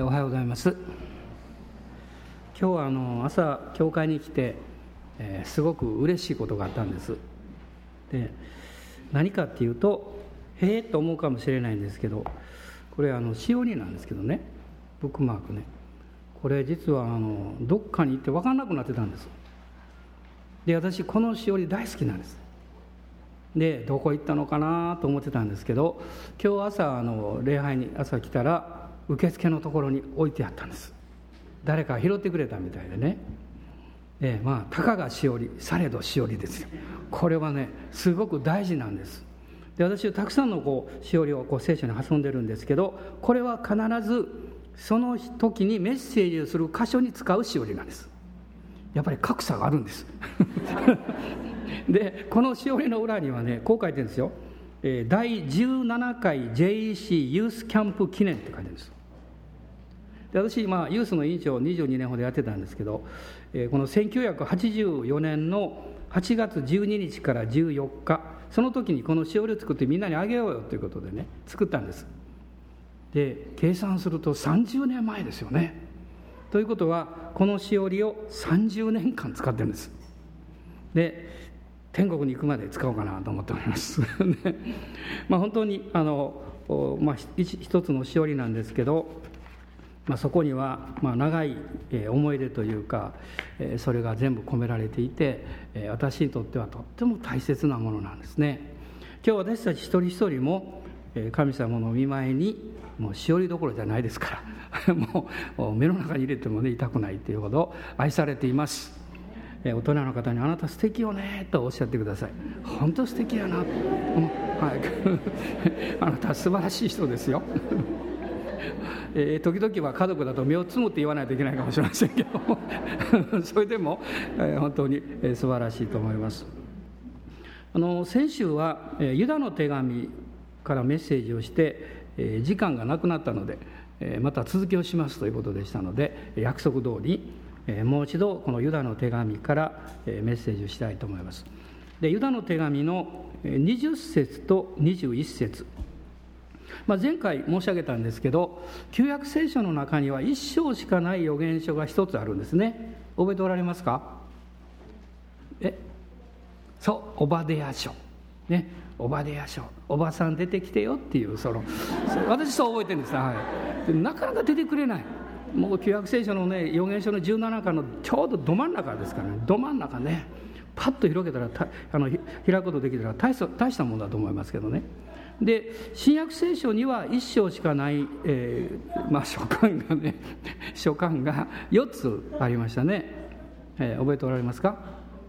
おはようございます。今日はあの朝教会に来て、えー、すごく嬉しいことがあったんです。で何かっていうとへえと思うかもしれないんですけどこれあのしおりなんですけどね。ブックマークね。これ実はあのどっかに行って分かんなくなってたんです。で私このしおり大好きなんです。でどこ行ったのかなと思ってたんですけど今日朝あの礼拝に朝来たら受付のところに置いてあったんです。誰か拾ってくれたみたいでね。でまあたかがしおりされどしおりですよ。これはねすごく大事なんです。で私はたくさんのこうしおりをこう聖書に挟んでるんですけどこれは必ずその時にメッセージをする箇所に使うしおりなんです。やっぱり格差があるんです。でこのしおりの裏にはねこう書いてるんですよ。第17回 JEC ユースキャンプ記念って書いてるんです。で私、まあ、ユースの委員長を22年ほどやってたんですけど、えー、この1984年の8月12日から14日その時にこのしおりを作ってみんなにあげようよということでね作ったんです。で計算すると30年前ですよね。ということはこのしおりを30年間使ってるんです。で天国に行くまで使おうかなと思っております。まあ本当にあの、まあ、一つのしおりなんですけどまあ、そこにはまあ長い思い出というかそれが全部込められていて私にとってはとっても大切なものなんですね。今日私たち一人一人も神様の見舞いにもうしおりどころじゃないですから もう目の中に入れてもね痛くないというほど愛されています。大人の方に「あなた素敵よね」とおっしゃってください。本当素敵やな、はい、あなた素晴らしい人ですよ。えー、時々は家族だと目をつむって言わないといけないかもしれませんけども。それでも、えー、本当に、えー、素晴らしいと思います。あの先週は、えー、ユダの手紙からメッセージをして、えー、時間がなくなったので、えー、また続きをしますということでしたので約束通り、えー、もう一度このユダの手紙から、えー、メッセージをしたいと思います。でユダの手紙の20節と21節。まあ、前回申し上げたんですけど旧約聖書の中には一章しかない予言書が一つあるんですね。覚えておられますか？え？そうオバデヤ書。ね？オバデヤ書。おばさん出てきてよっていうその私そう覚えてるんです、はい、なかなか出てくれない。もう旧約聖書のね予言書の17巻のちょうどど真ん中ですからね。ど真ん中ね。パッと広げたらあの開くことできたら大した大したものだと思いますけどね。で新約聖書には1章しかない、えー、まあ、書簡がね 書簡が4つありましたね、えー、覚えておられますか？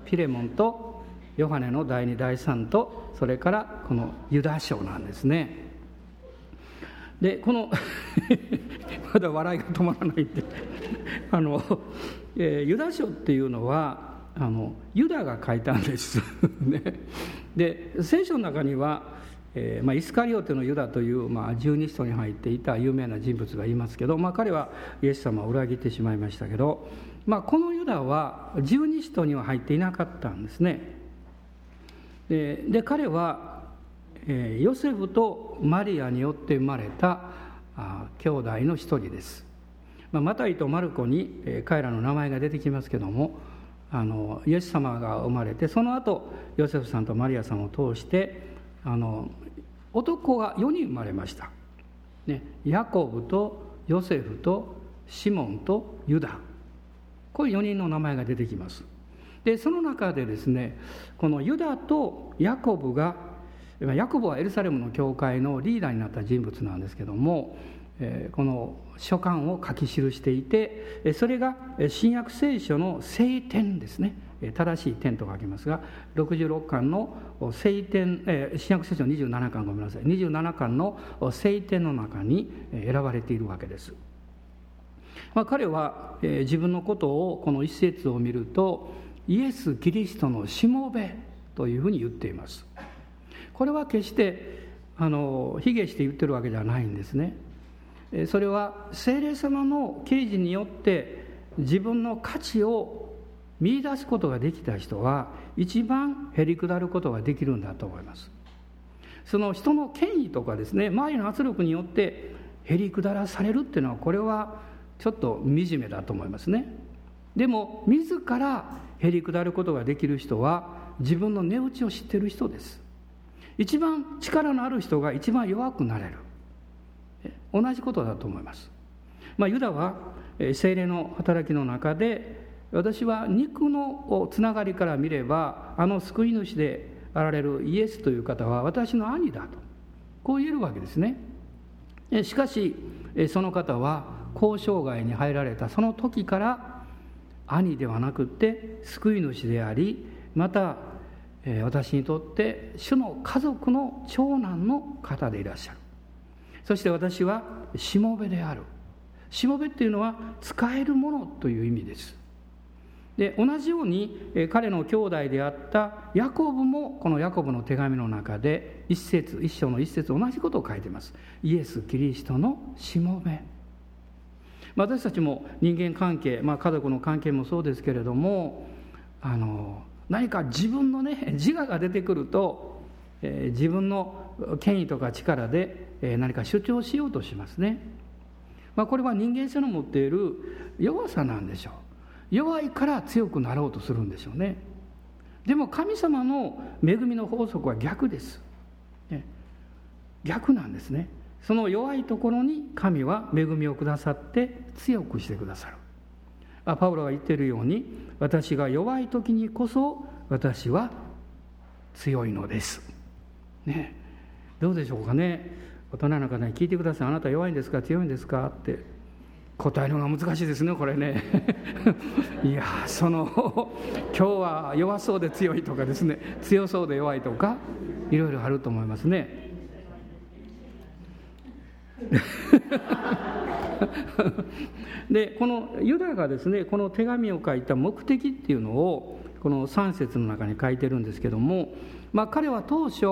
ピレモンとヨハネの第2第3とそれからこのユダ書なんですね。でこの まだ笑いが止まらないって あの、えー、ユダ書っていうのはあのユダが書いたんです。ね。で聖書の中にはえーまあ、イスカリオテのユダという、まあ、十二使徒に入っていた有名な人物がいますけど、まあ、彼はイエス様を裏切ってしまいましたけど、まあ、このユダは十二使徒には入っていなかったんですね。でで彼は、えー、ヨセフとマリアによって生まれたあ兄弟の一人です、まあ、マタイとマルコに、えー、彼らの名前が出てきますけどもあのイエス様が生まれてその後ヨセフさんとマリアさんを通してあの男が4人生まれました、ね、ヤコブとヨセフとシモンとユダ。こういう4人の名前が出てきます。でその中でですねこのユダとヤコブがヤコブはエルサレムの教会のリーダーになった人物なんですけどもこの書簡を書き記していてそれが新約聖書の聖典ですね。正しい点と書きますが66巻の聖典、えー、新約聖書の27巻ごめんなさい。27巻の聖典の中に選ばれているわけです、まあ、彼は、え、自分のことをこの一節を見るとイエス・キリストのしもべというふうに言っています。これは決してあの卑下して言ってるわけではないんですね。それは聖霊様の啓示によって自分の価値を見出すことができた人は一番へりくだることができるんだと思います。その人の権威とかですね周りの圧力によってへりくだらされるっていうのはこれはちょっと惨めだと思いますね。でも自らへりくだることができる人は自分の値打ちを知っている人です。一番力のある人が一番弱くなれる。同じことだと思います、まあ、ユダは精霊の働きの中で私は肉のつながりから見ればあの救い主であられるイエスという方は私の兄だとこう言えるわけですね。しかしその方は交渉外に入られたその時から兄ではなくって救い主でありまた私にとって主の家族の長男の方でいらっしゃる。そして私はしもべである。しもべっていうのは使えるものという意味です。で同じように彼の兄弟であったヤコブもこのヤコブの手紙の中で一節一章の一節同じことを書いてます。イエス・キリストのしもべ。私たちも人間関係、まあ、家族の関係もそうですけれどもあの何か自分のね自我が出てくると、えー、自分の権威とか力で、えー、何か主張しようとしますね、まあ、これは人間性の持っている弱さなんでしょう。弱いから強くなろうとするんでしょうね。でも神様の恵みの法則は逆です、逆なんですね。その弱いところに神は恵みをくださって強くしてくださる。パウロが言っているように私が弱い時にこそ私は強いのです。ね。どうでしょうかね。大人の方に聞いてください。あなた弱いんですか？強いんですか？って。答えるのが難しいですねこれね。いやその今日は弱そうで強いとかですね。強そうで弱いとかいろいろあると思いますね。でこのユダがですねこの手紙を書いた目的っていうのをこの3節の中に書いてるんですけども、まあ、彼は当初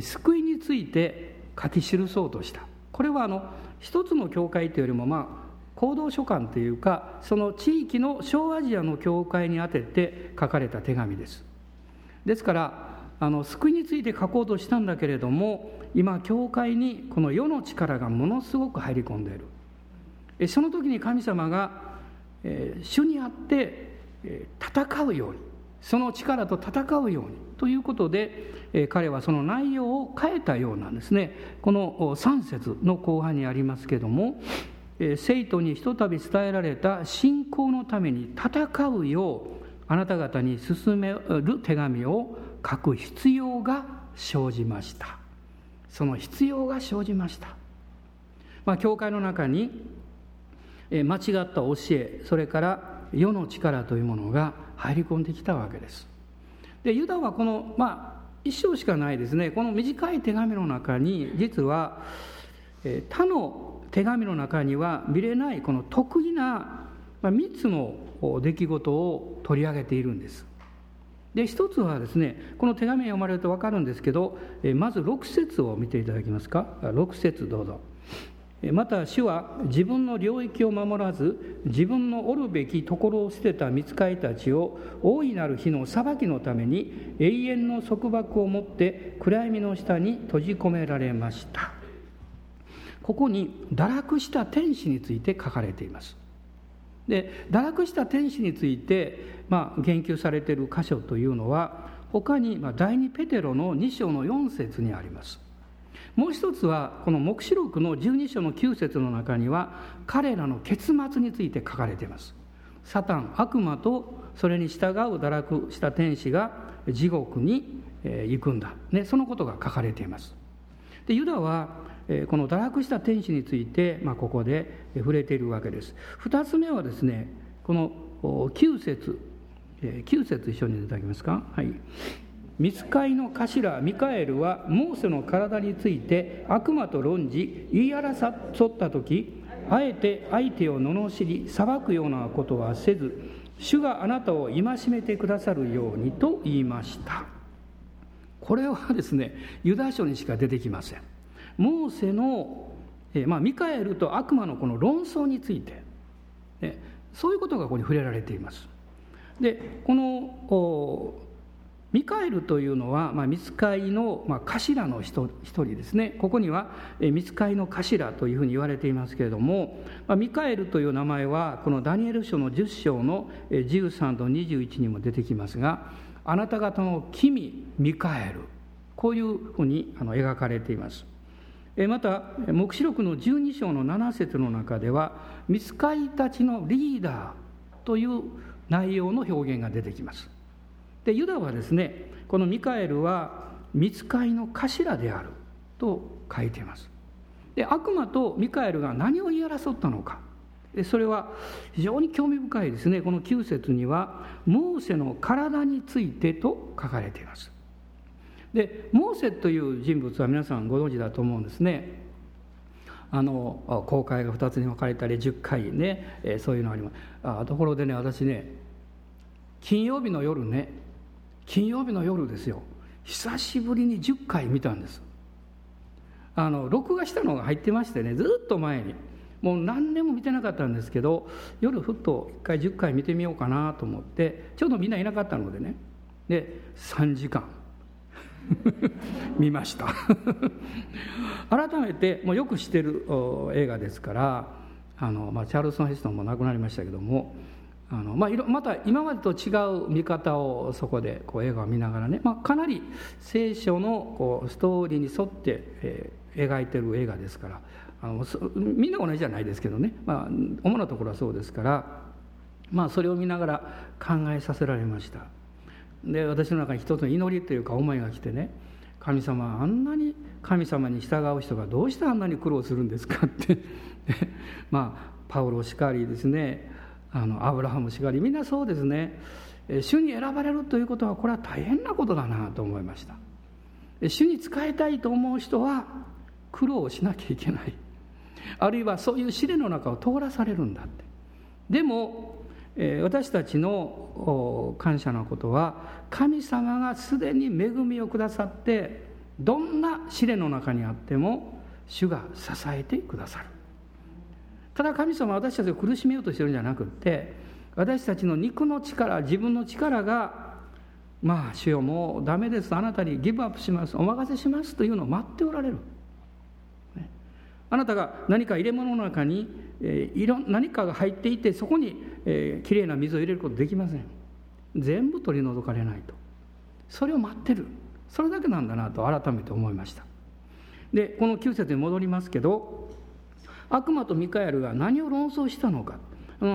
救いについて書き記そうとした。これはあの一つの教会というよりもまあ行動書簡というかその地域の小アジアの教会に宛てて書かれた手紙です。ですからあの救いについて書こうとしたんだけれども今教会にこの世の力がものすごく入り込んでいる。その時に神様が、えー、主にあって、えー、戦うようにその力と戦うようにということで、えー、彼はその内容を変えたようなんですね。この3節の後半にありますけども生徒にひとたび伝えられた信仰のために戦うようあなた方に進める手紙を書く必要が生じました。その必要が生じました、まあ、教会の中に間違った教えそれから世の力というものが入り込んできたわけです。でユダはこのまあ一章しかないですね。この短い手紙の中に実は他の手紙の中には見れないこの得意な3つの出来事を取り上げているんです。で一つはですねこの手紙を読まれると分かるんですけどまず6節を見ていただけますか？6節どうぞ。また主は自分の領域を守らず自分のおるべきところを捨てた見つかりたちを大いなる日の裁きのために永遠の束縛を持って暗闇の下に閉じ込められました。ここに堕落した天使について書かれています。で堕落した天使について、まあ、言及されている箇所というのは他に、まあ、第二ペテロの2章の4節にあります。もう一つはこの黙示録の12章の9節の中には彼らの結末について書かれています。サタン悪魔とそれに従う堕落した天使が地獄に行くんだ、ね、そのことが書かれています。でユダはこの堕落した天使について、まあ、ここで触れているわけです。2つ目はですねこの9節9節一緒にいただけますか？はい。見つかいの頭ミカエルはモーセの体について悪魔と論じ言い争った時あえて相手を罵り裁くようなことはせず主があなたを戒めてくださるようにと言いました。これはですねユダ書にしか出てきません。モーセの、えまあ、ミカエルと悪魔のこの論争について、ね、そういうことがここに触れられています。でこのミカエルというのは、まあ、見つかいの、まあ、頭の一人ですね。ここには見つかいの頭というふうに言われていますけれども、まあ、ミカエルという名前はこのダニエル書の10章の13と21にも出てきますがあなた方の君ミカエル。こういうふうにあの描かれています。また黙示録の12章の7節の中では見つかいたちのリーダーという内容の表現が出てきます。でユダはですねこのミカエルは見つかいの頭であると書いています。で悪魔とミカエルが何を言い争ったのか。それは非常に興味深いですね。この9節にはモーセの体についてと書かれています。でモーセという人物は皆さんご存知だと思うんですね。あの公開が2つに分かれたり10回ね、えそういうのあります。あところでね私ね金曜日の夜ね金曜日の夜ですよ。久しぶりに10回見たんです。あの録画したのが入ってましてねずっと前に。もう何年も見てなかったんですけど夜ふっと1回10回見てみようかなと思ってちょうどみんないなかったのでね。で3時間。見ました。改めてもうよく知ってる映画ですからあの、まあ、チャールズソン・ヘストンも亡くなりましたけどもあのまあ、また今までと違う見方をそこでこう映画を見ながらね、まあ、かなり聖書のこうストーリーに沿って、えー、描いてる映画ですからあのみんな同じじゃないですけどね、まあ、主なところはそうですから、まあ、それを見ながら考えさせられました。で私の中に一つの祈りというか思いが来てね神様あんなに神様に従う人がどうしてあんなに苦労するんですかって。まあパウロしかりですね。あのアブラハムしかりみんなそうですね。主に選ばれるということはこれは大変なことだなと思いました。主に仕えたいと思う人は苦労しなきゃいけない。あるいはそういう試練の中を通らされるんだって。でも私たちの感謝なことは神様がすでに恵みをくださってどんな試練の中にあっても主が支えてくださる。ただ神様は私たちを苦しめようとしてるんじゃなくって私たちの肉の力自分の力がまあ主よもうダメですあなたにギブアップしますお任せしますというのを待っておられる、あなたが何か入れ物の中に、えー、いろ何かが入っていてそこに、えー、きれいな水を入れることできません。全部取り除かれないと。それを待ってる。それだけなんだなと改めて思いました。でこの9節に戻りますけど悪魔とミカエルが何を論争したのか。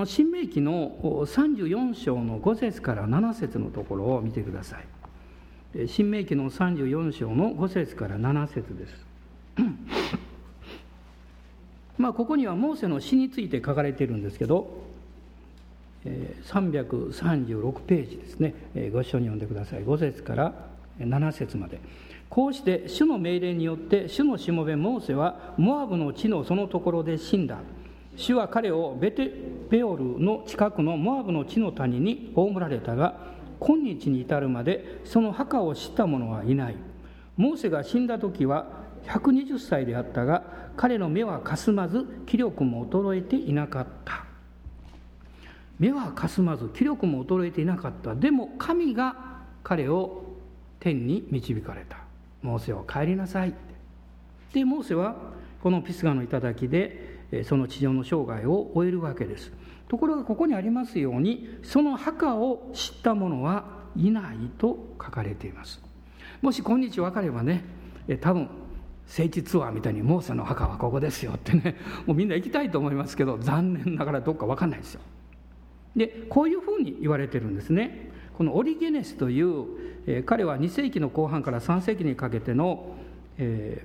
新明記の34章の5節から7節のところを見てください。新明記の34章の5節から7節です。まあここにはモーセの死について書かれているんですけど336ページですね。ご一緒に読んでください。5節から7節まで。こうして主の命令によって主のしもべモーセはモアブの地のそのところで死んだ。主は彼をベテペオルの近くのモアブの地の谷に葬られたが今日に至るまでその墓を知った者はいない。モーセが死んだ時は120歳であったが彼の目はかすまず気力も衰えていなかった。目はかすまず気力も衰えていなかった。でも神が彼を天に導かれた。モーセを帰りなさい。でモーセはこのピスガの頂でその地上の生涯を終えるわけです。ところがここにありますようにその墓を知った者はいないと書かれています。もし今日分かればね多分聖地ツアーみたいにモーセの墓はここですよってねもうみんな行きたいと思いますけど残念ながらどっか分かんないですよ。でこういうふうに言われてるんですね。このオリゲネスという、えー、彼は2世紀の後半から3世紀にかけての、え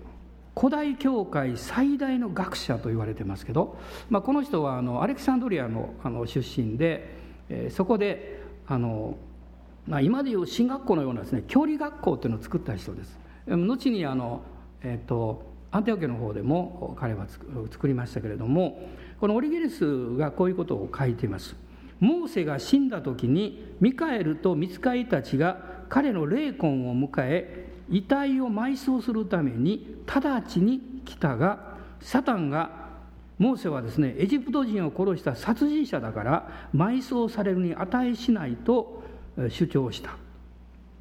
ー、古代教会最大の学者と言われてますけど、まあ、この人はあのアレキサンドリアのあの出身で、えー、そこであの、まあ、今でいう進学校のようなですね教理学校っていうのを作った人です。後にあの、えーと、アンテオ家の方でも彼は作りましたけれどもこのオリゲネスがこういうことを書いています。モーセが死んだ時にミカエルとミツカイたちが彼の霊魂を迎え遺体を埋葬するために直ちに来たがサタンがモーセはですねエジプト人を殺した殺人者だから埋葬されるに値しないと主張した。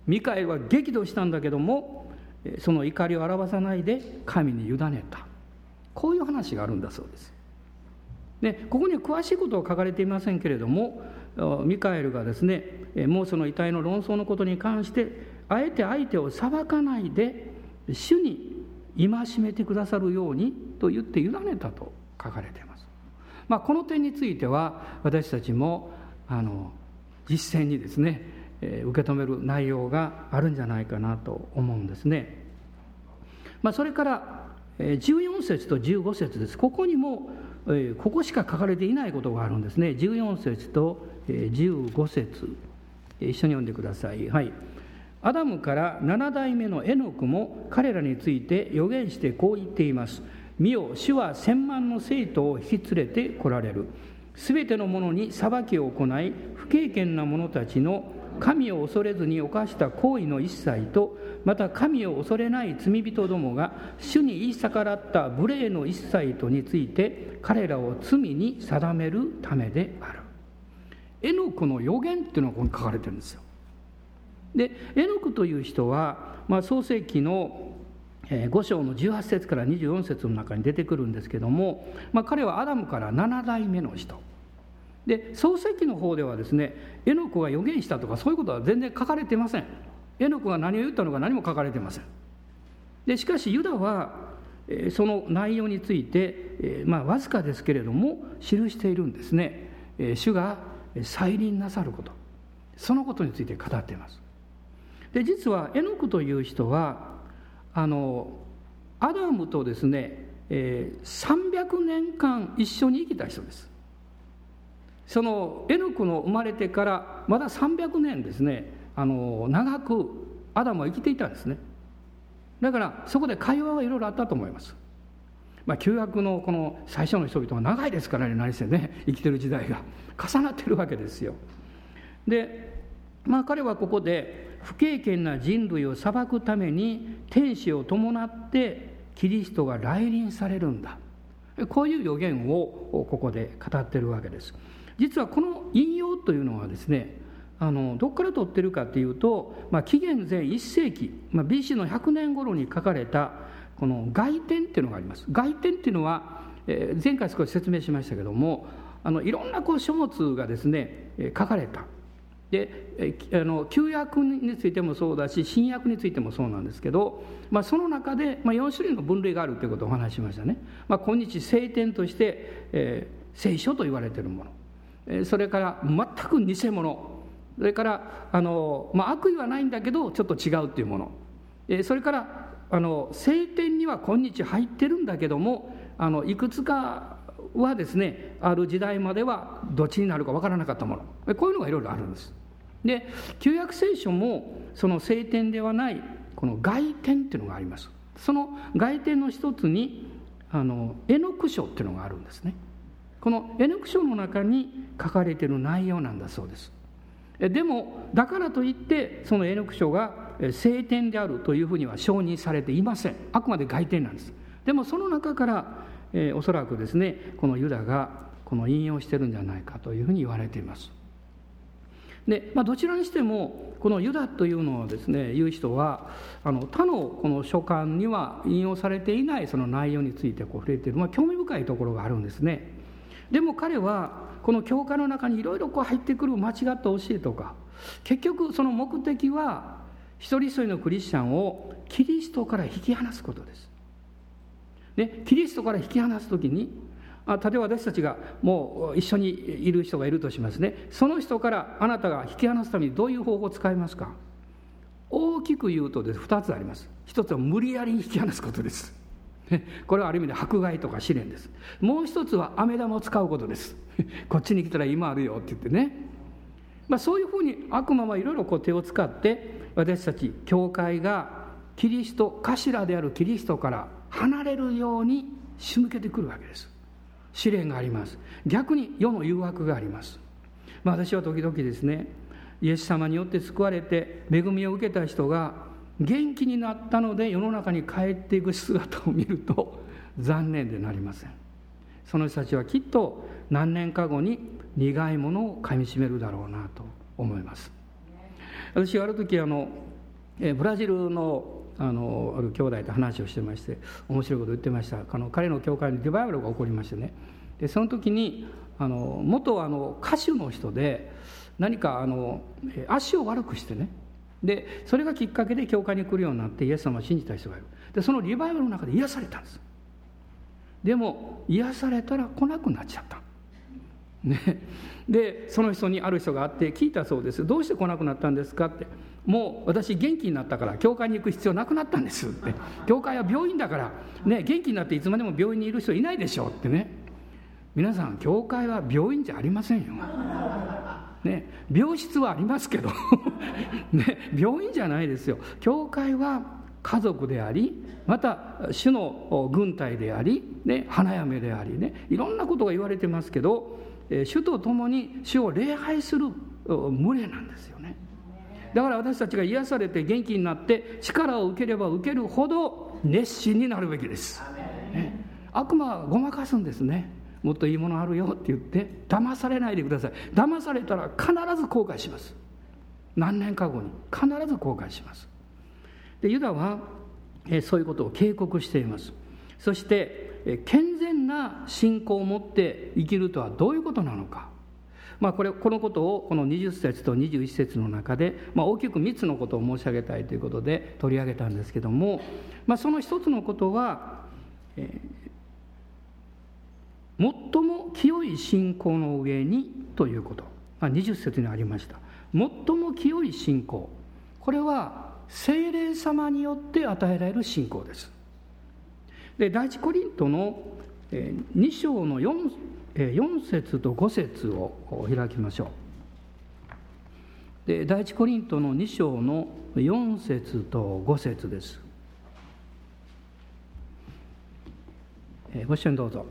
ミカエルは激怒したんだけどもその怒りを表さないで神に委ねた。こういう話があるんだそうです。でここには詳しいことは書かれていませんけれどもミカエルがですねもうその遺体の論争のことに関してあえて相手を裁かないで主に戒めてくださるようにと言って委ねたと書かれています、まあ、この点については私たちもあの実践にですね、受け止める内容があるんじゃないかなと思うんですね、まあ、それから14節と15節です。ここにもここしか書かれていないことがあるんですね。14節と15節。一緒に読んでください。はい。アダムから7代目のエノクも彼らについて予言してこう言っています。見よ主は千万の生徒を引き連れて来られる。すべての者に裁きを行い不経験な者たちの神を恐れずに犯した行為の一切とまた神を恐れない罪人どもが主に言い逆らった無礼の一切とについて彼らを罪に定めるためである。エノクの予言っていうのがここに書かれてるんですよ。でエノクという人は、まあ、創世紀の5章の18節から24節の中に出てくるんですけども、まあ、彼はアダムから7代目の人。で創世記の方ではですねエノクが予言したとかそういうことは全然書かれてません。エノクが何を言ったのか何も書かれていません。でしかしユダはその内容について、まあ、わずかですけれども記しているんですね。主が再臨なさること。そのことについて語っています。で実はエノクという人はあのアダムとですね、えー、300年間一緒に生きた人です。そのエノクの生まれてからまだ300年ですねあの長くアダムは生きていたんですね。だからそこで会話はいろいろあったと思います。まあ、旧約のこの最初の人々は長いですからね何せね生きてる時代が重なってるわけですよ。でまあ彼はここで不経験な人類を裁くために天使を伴ってキリストが来臨されるんだ。こういう予言をここで語ってるわけです。実はこの引用というのはですねあのどこから取ってるかというと、まあ、紀元前1世紀、まあ、BC の100年頃に書かれたこの外典っていうのがあります。外典っていうのは、えー、前回少し説明しましたけどもあのいろんなこう書物がですね書かれた。であの旧約についてもそうだし新約についてもそうなんですけど、まあ、その中で、まあ、4種類の分類があるということをお話ししましたね、まあ、今日聖典として、えー、聖書と言われているもの、それから全く偽物。それからあの、まあ、悪意はないんだけどちょっと違うっていうもの、それからあの聖典には今日入ってるんだけどもあのいくつかはですねある時代まではどっちになるか分からなかったもの。こういうのがいろいろあるんです。で旧約聖書もその聖典ではないこの外典っていうのがあります。その外典の一つにあの絵の句書っていうのがあるんですね。この絵の句書の中に書かれている内容なんだそうです。でもだからといってその絵の句書が聖典であるというふうには承認されていません。あくまで外典なんです。でもその中から、えー、おそらくですねこのユダがこの引用してるんじゃないかというふうに言われています。で、まあ、どちらにしてもこのユダというのをですね言う人はあの他のこの書簡には引用されていないその内容についてこう触れている、まあ、興味深いところがあるんですね。でも彼はこの教会の中にいろいろ入ってくる間違った教えとか。結局その目的は一人一人のクリスチャンをキリストから引き離すことです。でキリストから引き離す時にあ例えば私たちがもう一緒にいる人がいるとしますね。その人からあなたが引き離すためにどういう方法を使いますか。大きく言うとです。2つあります。一つは無理やり引き離すことです。これはある意味で迫害とか試練です。もう一つは飴玉を使うことです。こっちに来たら今あるよって言ってね、まあ、そういうふうに悪魔はいろいろ手を使って私たち教会がキリスト頭であるキリストから離れるように仕向けてくるわけです。試練があります。逆に世の誘惑があります、まあ、私は時々ですねイエス様によって救われて恵みを受けた人が元気になったので世の中に帰っていく姿を見ると 残念でなりません。その人たちはきっと何年か後に苦いものをかみしめるだろうなと思います。私はある時あのブラジルのあのある兄弟と話をしてまして面白いこと言ってました。あの彼の教会にリバイバルが起こりましてね。でその時にあの元あの歌手の人で何かあの足を悪くしてねでそれがきっかけで教会に来るようになってイエス様を信じた人がいる。でそのリバイバルの中で癒されたんです。でも癒されたら来なくなっちゃった。ね、でその人にある人があって聞いたそうです。どうして来なくなったんですかって。もう私元気になったから教会に行く必要なくなったんです。って。教会は病院だから、ね、元気になっていつまでも病院にいる人いないでしょうってね。皆さん教会は病院じゃありませんよ、ね、病室はありますけど、ね、病院じゃないですよ。教会は家族でありまた主の軍隊であり、ね、花嫁でありねいろんなことが言われてますけど主と共に主を礼拝する群れなんですよね。だから私たちが癒されて元気になって力を受ければ受けるほど熱心になるべきです、ね、悪魔はごまかすんですね。もっといいものあるよって言って騙されないでください。騙されたら必ず後悔します。何年か後に。必ず後悔します。でユダは、そういうことを警告しています。そして、健全な信仰を持って生きるとはどういうことなのか。まあ、これこのことをこの20節と21節の中で、まあ、大きく3つのことを申し上げたいということで取り上げたんですけども、まあ、その一つのことは、え、最も清い信仰の上にということ、まあ、20節にありました。最も清い信仰。これは精霊様によって与えられる信仰です。で第一コリントの2章の4 4節と5節を開きましょう。で第一コリントの2章の4節と5節です。ご一緒にどうぞ。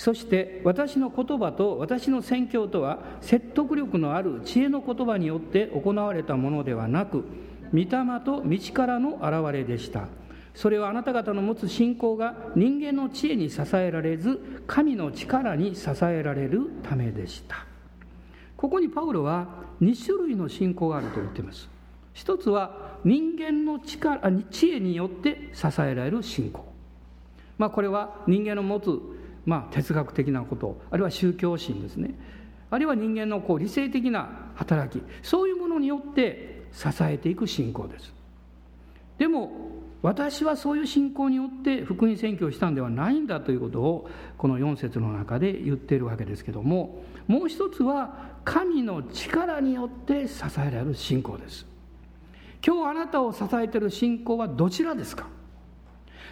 そして私の言葉と私の宣教とは説得力のある知恵の言葉によって行われたものではなく御霊と道からの現れでした。それはあなた方の持つ信仰が人間の知恵に支えられず神の力に支えられるためでした。ここにパウロは2種類の信仰があると言っています。一つは人間の力知恵によって支えられる信仰。まあこれは人間の持つ、まあ、哲学的なことあるいは宗教心ですね。あるいは人間のこう理性的な働きそういうものによって支えていく信仰です。でも私はそういう信仰によって福音宣教をしたんではないんだということをこの4節の中で言っているわけですけどももう一つは神の力によって支えられる信仰です。今日あなたを支えている信仰はどちらですか？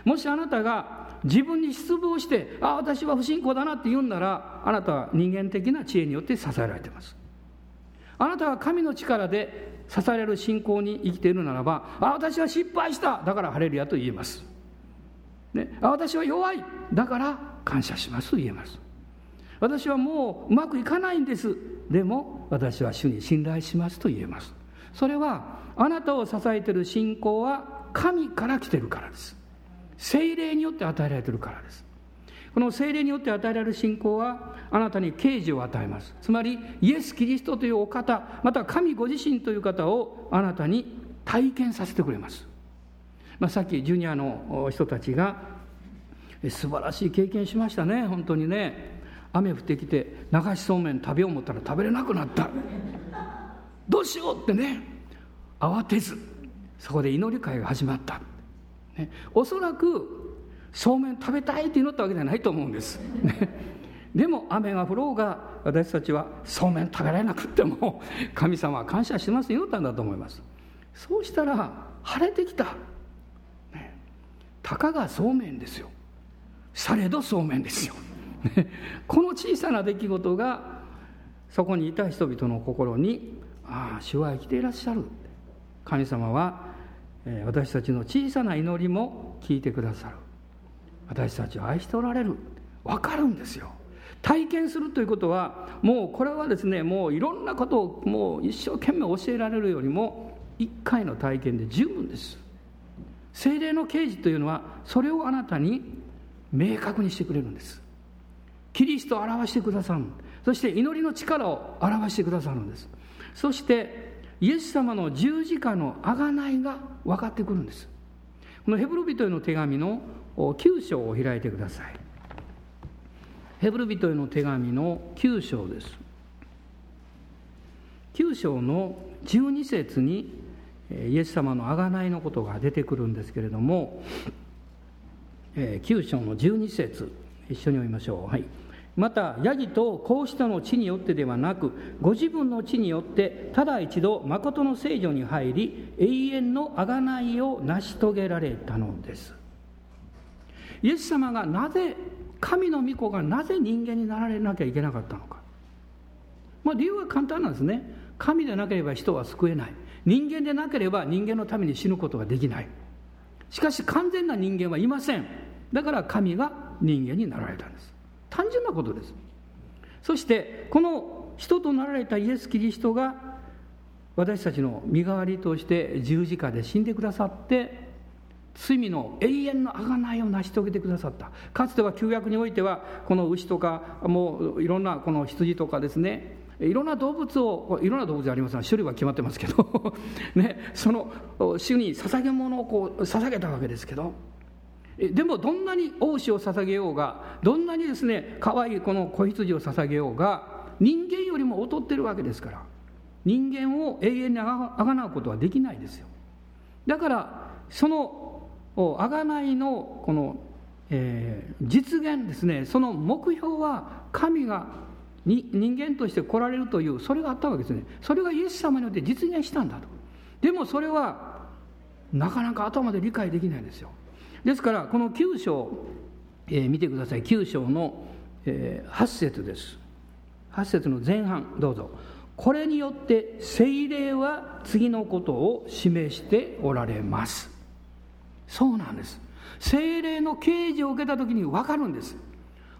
もしあなたが自分に失望してああ私は不信仰だなって言うんならあなたは人間的な知恵によって支えられています。あなたは神の力で支えられる信仰に生きているならばああ私は失敗しただからハレルヤと言えます、ね、あ私は弱いだから感謝しますと言えます。私はもううまくいかないんです。でも私は主に信頼しますと言えます。それはあなたを支えている信仰は神から来てるからです。精霊によって与えられてるからです。この精霊によって与えられる信仰はあなたに啓示を与えます。つまりイエス・キリストというお方また神ご自身という方をあなたに体験させてくれます、まあ、さっきジュニアの人たちが素晴らしい経験しましたね。本当にね。雨降ってきて流しそうめん食べよう思ったら食べれなくなった。どうしようってね。慌てずそこで祈り会が始まった、ね、おそらくそうめん食べたいって祈ったわけじゃないと思うんです、でも雨が降ろうが私たちはそうめん食べられなくても神様は感謝しますよったんだと思います。そうしたら晴れてきた、ね、たかがそうめんですよ。されどそうめんですよ。この小さな出来事がそこにいた人々の心にああ主は生きていらっしゃる。神様は私たちの小さな祈りも聞いてくださる。私たちを愛しておられる。分かるんですよ。体験するということはもうこれはですねもういろんなことをもう一生懸命教えられるよりも一回の体験で十分です。精霊の啓示というのはそれをあなたに明確にしてくれるんです。キリストを表してくださる。そして祈りの力を表してくださるんです。そしてイエス様の十字架の贖いが分かってくるんです。このヘブル人への手紙の9章を開いてください。ヘブル人への手紙の9章です。9章の12節にイエス様の贖いのことが出てくるんですけれども9章の12節一緒に読みましょう。はい。またヤギとこうしたの地によってではなくご自分の地によってただ一度誠の聖女に入り永遠の贖いを成し遂げられたのです。イエス様がなぜ神の御子がなぜ人間になられなきゃいけなかったのか、まあ、理由は簡単なんですね。神でなければ人は救えない。人間でなければ人間のために死ぬことができない。しかし完全な人間はいません。だから神が人間になられたんです。単純なことです。そしてこの人となられたイエス・キリストが私たちの身代わりとして十字架で死んでくださって罪の永遠の贖いを成し遂げてくださった。かつては旧約においてはこの牛とかもういろんなこの羊とかですねいろんな動物をいろんな動物ありますが種類は決まってますけど ね、その主に捧げ物をこう捧げたわけですけどでもどんなに王子を捧げようがどんなにですね可愛いこの子羊を捧げようが人間よりも劣ってるわけですから。人間を永遠にあがなうことはできないですよ。だからそのあがないのこの、えー、実現ですねその目標は神がに人間として来られるというそれがあったわけですね。それがイエス様によって実現したんだと。でもそれはなかなか頭で理解できないですよ。ですからこの9章、えー、見てください。9章の、えー、8節です。8節の前半どうぞ。これによって聖霊は次のことを示しておられます。そうなんです。聖霊の啓示を受けた時に分かるんです。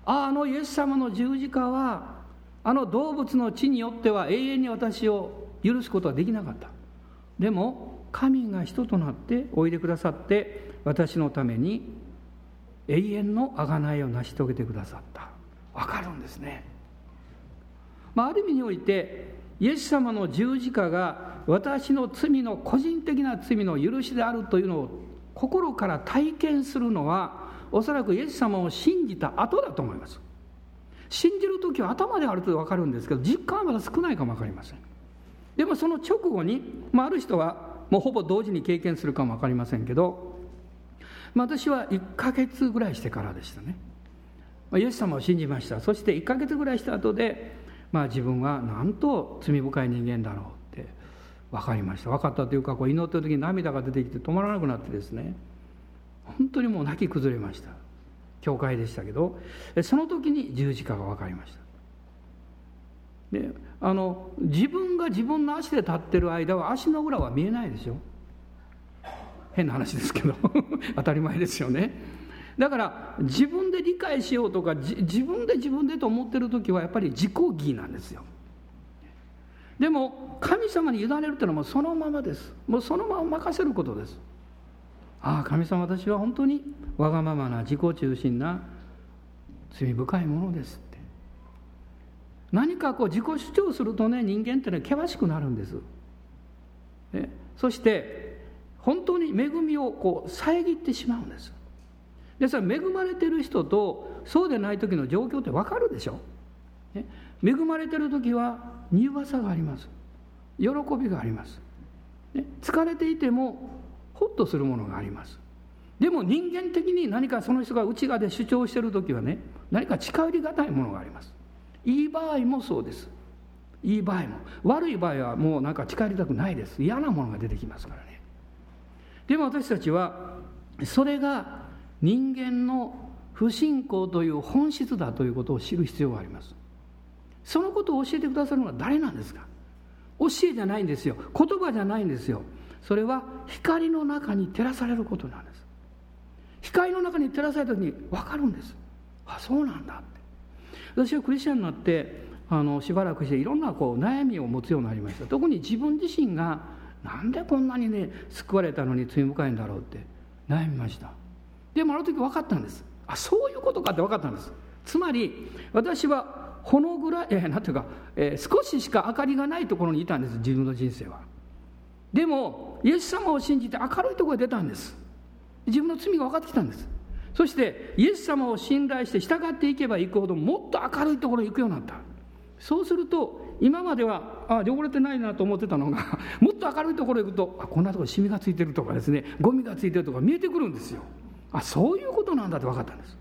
ああのイエス様の十字架はあの動物の血によっては永遠に私を許すことはできなかった。でも神が人となっておいでくださって私のために永遠の贖いを成し遂げてくださった。分かるんですね、まあ、ある意味においてイエス様の十字架が私の罪の個人的な罪の許しであるというのを心から体験するのはおそらくイエス様を信じた後だと思います。信じる時は頭である程度分かるんですけど実感はまだ少ないかも分かりません。でもその直後に、まあ、ある人はもうほぼ同時に経験するかも分かりませんけどまあ、私は1ヶ月ぐらいしてからでしたね、まあ、イエス様を信じました。そして1ヶ月ぐらいした後で、まあ、自分はなんと罪深い人間だろうって分かりました。分かったというかこう祈ってる時に涙が出てきて止まらなくなってですね。本当にもう泣き崩れました。教会でしたけど。その時に十字架が分かりました。であの自分が自分の足で立ってる間は足の裏は見えないでしょ変な話ですけど 当たり前ですよね。だから自分で理解しようとか自分で自分でと思ってる時はやっぱり自己義なんですよ。でも神様に委ねるっていうのはもうそのままです。もうそのまま任せることです。ああ神様私は本当にわがままな自己中心な罪深いものですって。何かこう自己主張するとね人間ってね険しくなるんです。ねそして本当に恵みをこう遮ってしまうんです。ですから恵まれてる人とそうでない時の状況って分かるでしょ、ね、恵まれてる時は苦さがあります。喜びがあります、ね、疲れていてもホッとするものがあります。でも人間的に何かその人が内側で主張してる時はね何か近寄りがたいものがあります。いい場合もそうです。いい場合も。悪い場合はもうなんか近寄りたくないです。嫌なものが出てきますからね。でも私たちはそれが人間の不信仰という本質だということを知る必要があります。そのことを教えてくださるのは誰なんですか？教えじゃないんですよ。言葉じゃないんですよ。それは光の中に照らされることなんです。光の中に照らされた時に分かるんです。あそうなんだ。って私はクリスチャンになってあのしばらくしていろんなこう悩みを持つようになりました。特に自分自身がなんでこんなにね救われたのに罪深いんだろうって。悩みました。でもあの時分かったんです。あそういうことかって分かったんです。つまり私はほのぐらい、えー、なんていうか、えー、少ししか明かりがないところにいたんです。自分の人生は。でもイエス様を信じて明るいところへ出たんです。自分の罪が分かってきたんです。そしてイエス様を信頼して従っていけばいくほどもっと明るいところに行くようになった。そうすると今まではあ汚れてないなと思ってたのが もっと明るいところへ行くとあこんなところシミがついてるとかですねゴミがついてるとか見えてくるんですよ。あそういうことなんだって分かったんです。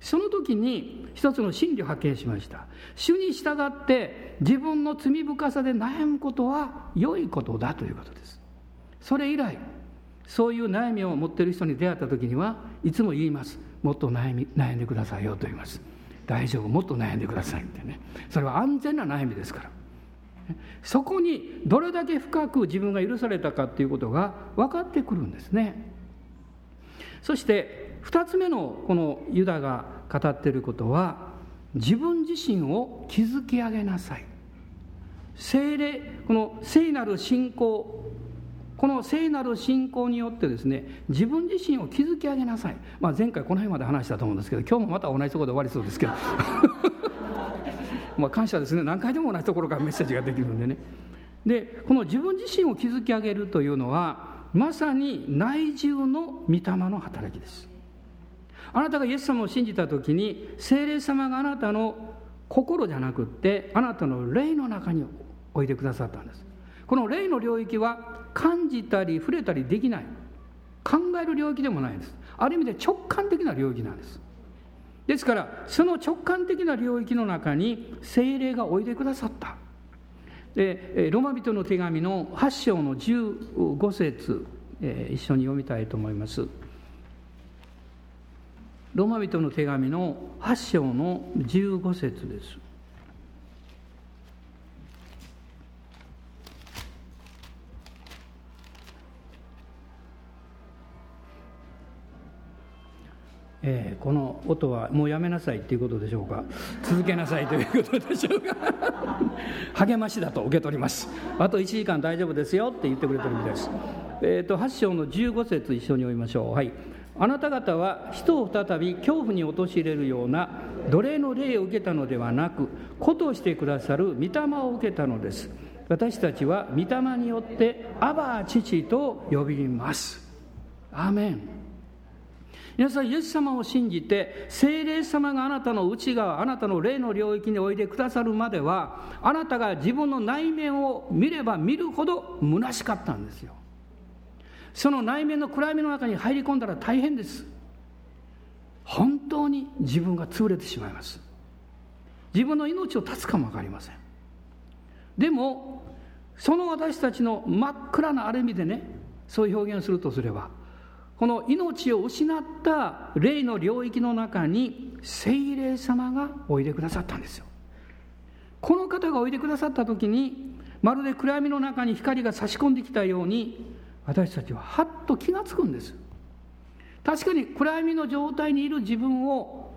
その時に一つの真理を発見しました。主に従って自分の罪深さで悩むことは良いことだということです。それ以来そういう悩みを持っている人に出会った時にはいつも言います。もっと悩み悩んでくださいよと言います。大丈夫？もっと悩んでくださいってね。それは安全な悩みですから。そこにどれだけ深く自分が許されたかっていうことが分かってくるんですね。そして2つ目のこのユダが語ってることは自分自身を築き上げなさい。聖霊この聖なる信仰この聖なる信仰によってですね自分自身を築き上げなさい、まあ、前回この辺まで話したと思うんですけど今日もまた同じところで終わりそうですけど。まあ感謝ですね。何回でも同じところからメッセージができるんでね。でこの自分自身を築き上げるというのはまさに内住の御霊の働きです。あなたがイエス様を信じた時に精霊様があなたの心じゃなくってあなたの霊の中においてくださったんです。この霊の領域は感じたり触れたりできない。考える領域でもないんです。ある意味で直感的な領域なんです。ですからその直感的な領域の中に精霊がおいでくださった。でロマ人の手紙の8章の15節、えー、一緒に読みたいと思います。ロマ人の手紙の8章の15節です。えー、この音はもうやめなさいということでしょうか。続けなさいということでしょうか。励ましだと受け取ります。あと1時間大丈夫ですよって言ってくれてるみたいです。え、ー、と8章の15節一緒に読みましょう。はい。あなた方は人を再び恐怖に陥れるような奴隷の霊を受けたのではなく子としてくださる御霊を受けたのです。私たちは御霊によって「アバ父」と呼びます。アーメン。皆さんイエス様を信じて聖霊様があなたの内側あなたの霊の領域においでくださるまではあなたが自分の内面を見れば見るほど虚しかったんですよ。その内面の暗闇の中に入り込んだら大変です。本当に自分が潰れてしまいます。自分の命を絶つかも分かりません。でもその私たちの真っ暗なある意味でねそういう表現をするとすればこの命を失った霊の領域の中に聖霊様がおいでくださったんですよ。この方がおいでくださった時にまるで暗闇の中に光が差し込んできたように私たちははっと気がつくんです。確かに暗闇の状態にいる自分を、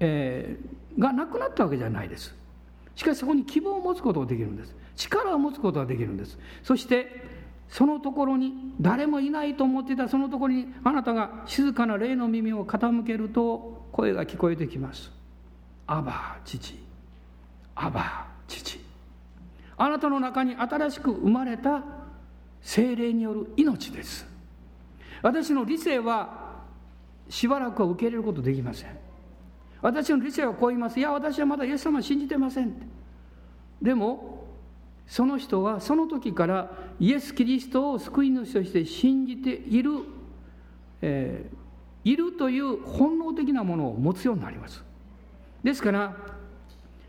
えー、がなくなったわけじゃないです。しかしそこに希望を持つことができるんです。力を持つことができるんです。そしてそのところに誰もいないと思っていたそのところにあなたが静かな霊の耳を傾けると声が聞こえてきます「アバ父。アバ父」あなたの中に新しく生まれた精霊による命です。私の理性はしばらくは受け入れることできません。私の理性はこう言います。いや私はまだイエス様信じてませんでもその人はその時からイエス・キリストを救い主として信じている、えー、いるという本能的なものを持つようになります。ですから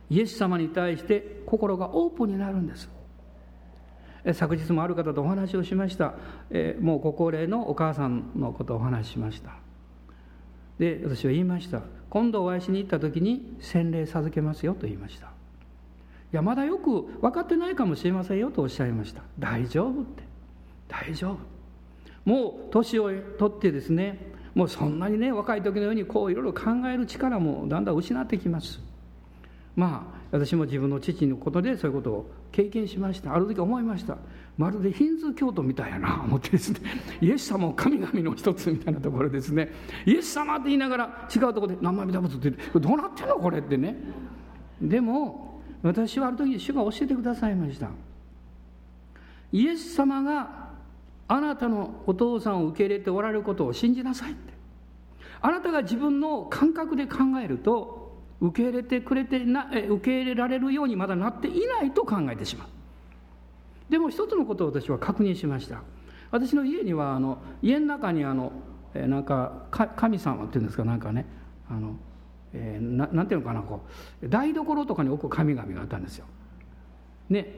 イエス様に対して心がオープンになるんです。昨日もある方とお話をしました、えー、もうご高齢のお母さんのことをお話ししました。で私は言いました。今度お会いしに行った時に洗礼授けますよと言いました。やまだよく分かってないかもしれませんよとおっしゃいました。大丈夫って。大丈夫。もう年を取ってですねもうそんなにね若い時のようにこういろいろ考える力もだんだん失ってきます。まあ私も自分の父のことでそういうことを経験しました。ある時思いました。まるでヒンズー教徒みたいやな思ってですね。イエス様を神々の一つみたいなところですね。イエス様って言いながら違うところで生身だ仏ってどうなってんの？これってね。でも私はある時主が教えてくださいました。イエス様があなたのお父さんを受け入れておられることを信じなさいって。あなたが自分の感覚で考えると受け入れてくれてな受け入れられるようにまだなっていないと考えてしまう。でも一つのことを私は確認しました。私の家にはあの家の中にあのなんか神様っていうんですかなんかねあの、えー、ななんていうのかなこう台所とかに置く神々があったんですよ。ね、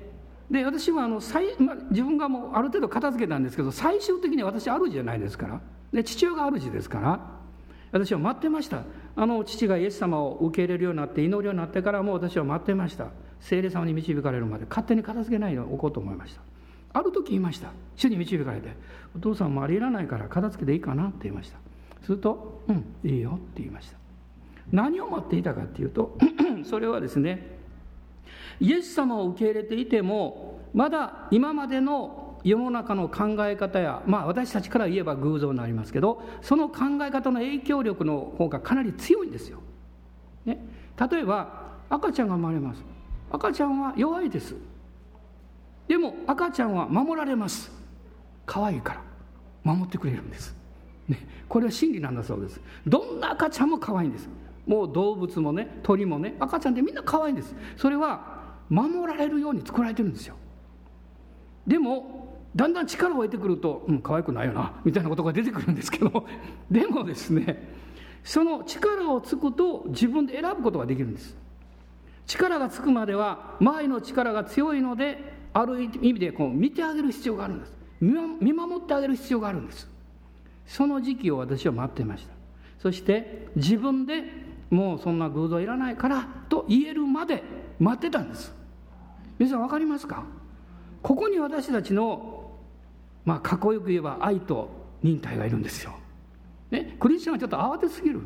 で私はあの最、ま、自分がもうある程度片付けたんですけど最終的に私主じゃないですから。で父親が主ですから。私は待ってました。あの父がイエス様を受け入れるようになって祈るようになってからもう私は待ってました。聖霊様に導かれるまで。勝手に片付けないように置こうと思いました。ある時言いました。主に導かれて「お父さんもありいらないから片付けていいかな?」って言いました。すると「うんいいよ」って言いました。何を待っていたかっていうと それはですねイエス様を受け入れていてもまだ今までの世の中の考え方や、まあ、私たちから言えば偶像になりますけどその考え方の影響力の方がかなり強いんですよ。ね、例えば赤ちゃんが生まれます。赤ちゃんは弱いです。でも赤ちゃんは守られます。可愛いから守ってくれるんです、ね、これは真理なんだそうです。どんな赤ちゃんも可愛いんです。もう動物もね鳥もね赤ちゃんってみんな可愛いんです。それは守られるように作られてるんですよ。でもだんだん力を得てくると、うん、可愛くないよなみたいなことが出てくるんですけど。でもですねその力をつくと自分で選ぶことができるんです。力がつくまでは前の力が強いのである意味でこう見てあげる必要があるんです。見守ってあげる必要があるんです。その時期を私は待っていました。そして自分でもうそんな偶像いらないからと言えるまで待ってたんです。皆さん分かりますか？ここに私たちのまあかっこよく言えば愛と忍耐がいるんですよ、ね、クリスチャンはちょっと慌てすぎる。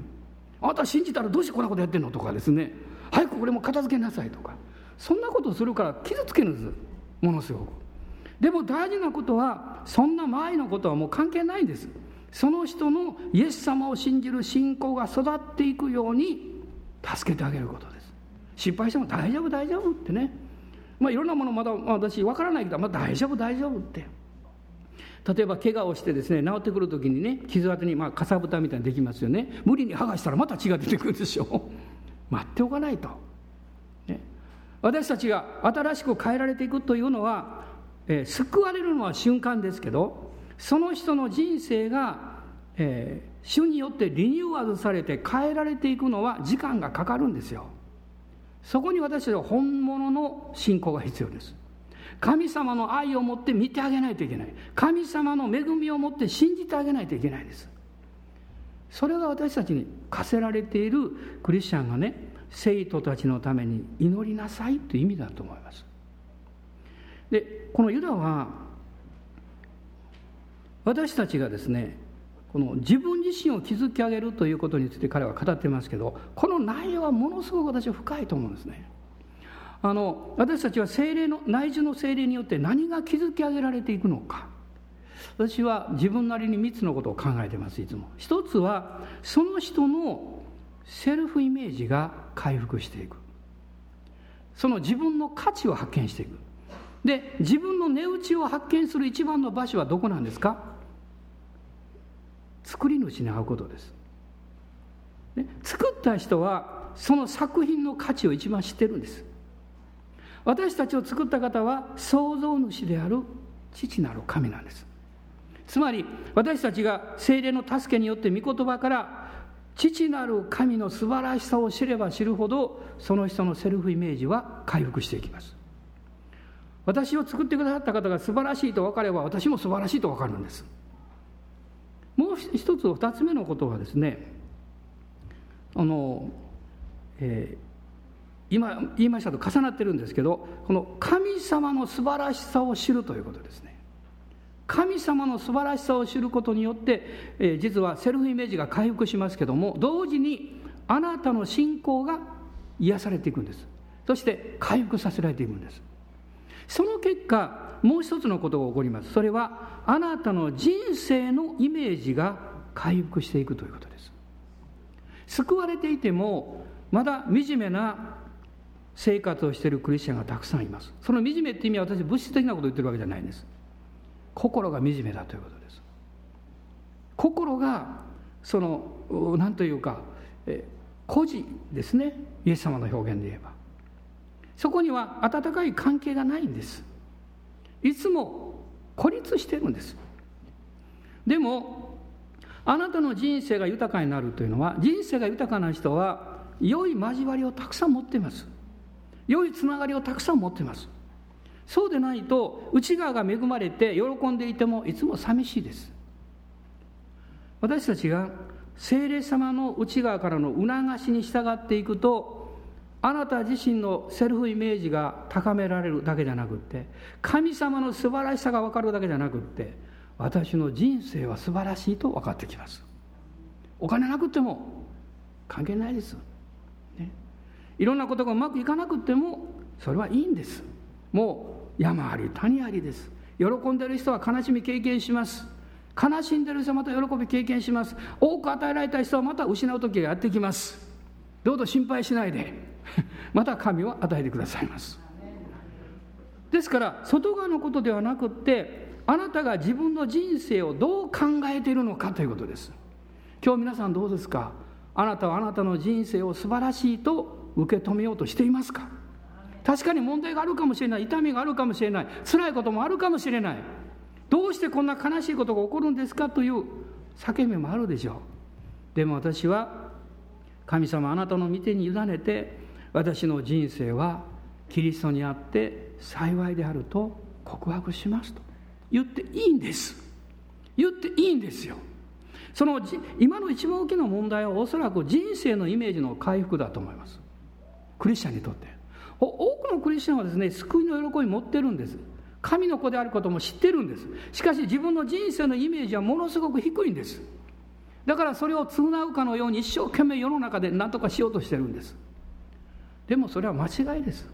あなた信じたらどうしてこんなことやってんの？とかですね。早くこれも片付けなさいとか。そんなことするから傷つけるんですものすごくでも大事なことはそんな前のことはもう関係ないんです。その人のイエス様を信じる信仰が育っていくように助けてあげることです。失敗しても大丈夫大丈夫ってね。まあいろんなものまだ私わからないけど、まあ、大丈夫大丈夫って。例えば怪我をしてですね治ってくる時にね傷跡にまあかさぶたみたいにできますよね。無理に剥がしたらまた血が出てくるでしょ。う 待っておかないと、ね、私たちが新しく変えられていくというのは、えー、救われるのは瞬間ですけどその人の人生が、えー、主によってリニューアルされて変えられていくのは時間がかかるんですよ。そこに私たちは本物の信仰が必要です。神様の愛を持って見てあげないといけない。神様の恵みを持って信じてあげないといけないんです。それが私たちに課せられているクリスチャンがね生徒たちのために祈りなさいという意味だと思います。でこのユダは私たちがですねこの自分自身を築き上げるということについて彼は語ってますけどこの内容はものすごく私は深いと思うんですね。あの私たちは精霊の内需の精霊によって何が築き上げられていくのか。私は自分なりに3つのことを考えてますいつも。一つはその人のセルフイメージが回復していく。その自分の価値を発見していく。で自分の値打ちを発見する一番の場所はどこなんですか？作り主に会うことです、ね、作った人はその作品の価値を一番知ってるんです。私たちを作った方は創造主である父なる神なんです。つまり私たちが精霊の助けによって御言葉から父なる神の素晴らしさを知れば知るほどその人のセルフイメージは回復していきます。私を作ってくださった方が素晴らしいと分かれば私も素晴らしいと分かるんです。もう一つ二つ目のことはですねあの、えー、今言いましたと重なってるんですけどこの神様の素晴らしさを知るということですね。神様の素晴らしさを知ることによって、えー、実はセルフイメージが回復しますけども同時にあなたの信仰が癒されていくんです。そして回復させられていくんです。その結果もう一つのことが起こります。それはあなたの人生のイメージが回復していくということです。救われていてもまだ惨めな生活をしているクリスチャンがたくさんいます。その惨めって意味は私物質的なことを言ってるわけじゃないんです。心が惨めだということです。心がその何というか孤児ですね。イエス様の表現で言えば。そこには温かい関係がないんです。いつも孤立してるんです。でもあなたの人生が豊かになるというのは人生が豊かな人は良い交わりをたくさん持っています。良いつながりをたくさん持っています。そうでないと内側が恵まれて喜んでいてもいつも寂しいです。私たちが聖霊様の内側からの促しに従っていくとあなた自身のセルフイメージが高められるだけじゃなくって神様の素晴らしさが分かるだけじゃなくって私の人生は素晴らしいと分かってきます。お金なくても関係ないです、ね、いろんなことがうまくいかなくてもそれはいいんです。もう山あり谷ありです。喜んでる人は悲しみ経験します。悲しんでる人はまた喜び経験します。多く与えられた人はまた失う時がやってきます。どうぞ心配しないで。また神を与えてくださいます。ですから外側のことではなくってあなたが自分の人生をどう考えているのかということです。今日皆さんどうですか？あなたはあなたの人生を素晴らしいと受け止めようとしていますか？確かに問題があるかもしれない。痛みがあるかもしれない。辛いこともあるかもしれない。どうしてこんな悲しいことが起こるんですか？という叫びもあるでしょう。でも私は神様あなたの御手に委ねて私の人生はキリストにあって幸いであると告白しますと。言っていいんです。言っていいんですよ。その今の一番大きな問題はおそらく人生のイメージの回復だと思います。クリスチャンにとって。多くのクリスチャンはですね救いの喜び持ってるんです。神の子であることも知ってるんです。しかし自分の人生のイメージはものすごく低いんです。だからそれを償うかのように一生懸命世の中で何とかしようとしてるんです。でもそれは間違いです。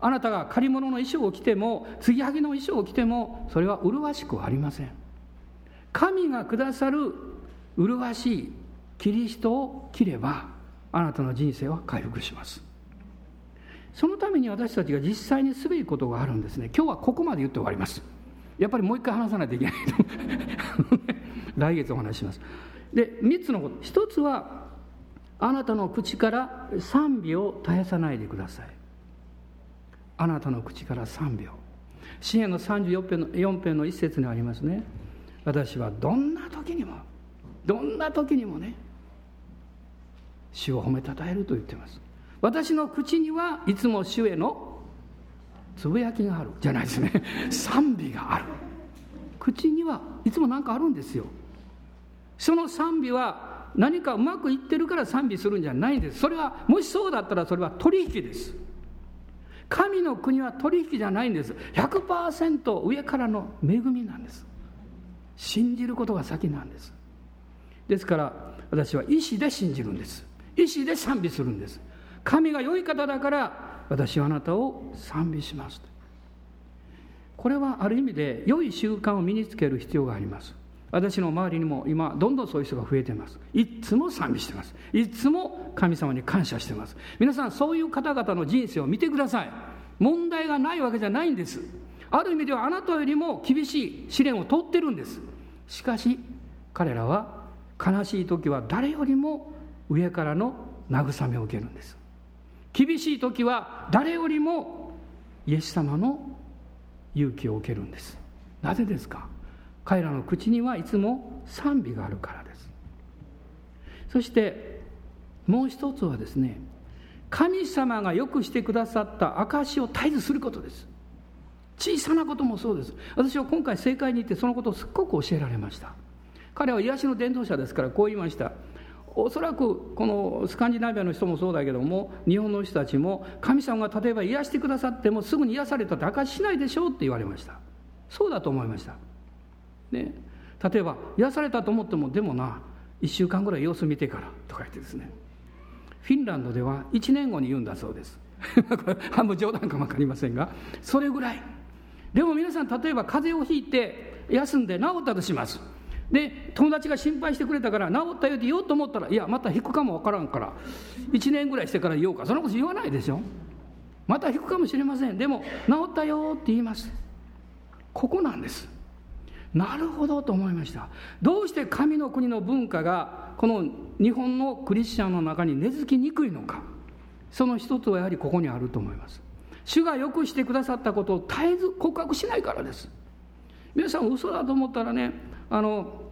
あなたが借り物の衣装を着ても継ぎはぎの衣装を着てもそれは麗しくありません。神がくださる麗しいキリストを着ればあなたの人生は回復します。そのために私たちが実際にすべきことがあるんですね。今日はここまで言って終わります。やっぱりもう一回話さないといけないと 来月お話します。で3つのこと。1つはあなたの口から賛美を絶やさないでください。あなたの口から賛美を。支援の34編の4編の一節にありますね。私はどんな時にもどんな時にもね主を褒めたたえると言ってます。私の口にはいつも主へのつぶやきがあるじゃないですね。賛美がある。口にはいつも何かあるんですよ。その賛美は何かうまくいってるから賛美するんじゃないんです。それはもしそうだったらそれは取引です。神の国は取引じゃないんです。100%上からの恵みなんです。信じることが先なんです。ですから私は意志で信じるんです。意志で賛美するんです。神が良い方だから私はあなたを賛美します。これはある意味で良い習慣を身につける必要があります。私の周りにも今どんどんそういう人が増えています。いつも賛美してます。いつも神様に感謝してます。皆さんそういう方々の人生を見てください。問題がないわけじゃないんです。ある意味ではあなたよりも厳しい試練を通ってるんです。しかし彼らは悲しい時は誰よりも上からの慰めを受けるんです。厳しい時は誰よりもイエス様の勇気を受けるんです。なぜですか？彼らの口にはいつも賛美があるからです。そしてもう一つはですね神様がよくしてくださった証を絶えずすることです。小さなこともそうです。私は今回正解に行ってそのことをすっごく教えられました。彼は癒しの伝道者ですからこう言いました。おそらくこのスカンジナビアの人もそうだけども日本の人たちも神様が例えば癒してくださってもすぐに癒されたって証しないでしょうって言われました。そうだと思いました、ね、例えば癒されたと思ってもでもな1週間ぐらい様子見てからとか言ってですね。フィンランドでは1年後に言うんだそうです。半分冗談かも分かりませんがそれぐらい。でも皆さん例えば風邪をひいて休んで治ったとします。で友達が心配してくれたから治ったよって言おうと思ったらいやまた引くかもわからんから1年ぐらいしてから言おうか。そんなこと言わないでしょ。また引くかもしれません。でも治ったよって言います。ここなんです。なるほどと思いました。どうして神の国の文化がこの日本のクリスチャンの中に根付きにくいのか。その一つはやはりここにあると思います。主がよくしてくださったことを絶えず告白しないからです。皆さん嘘だと思ったらねあの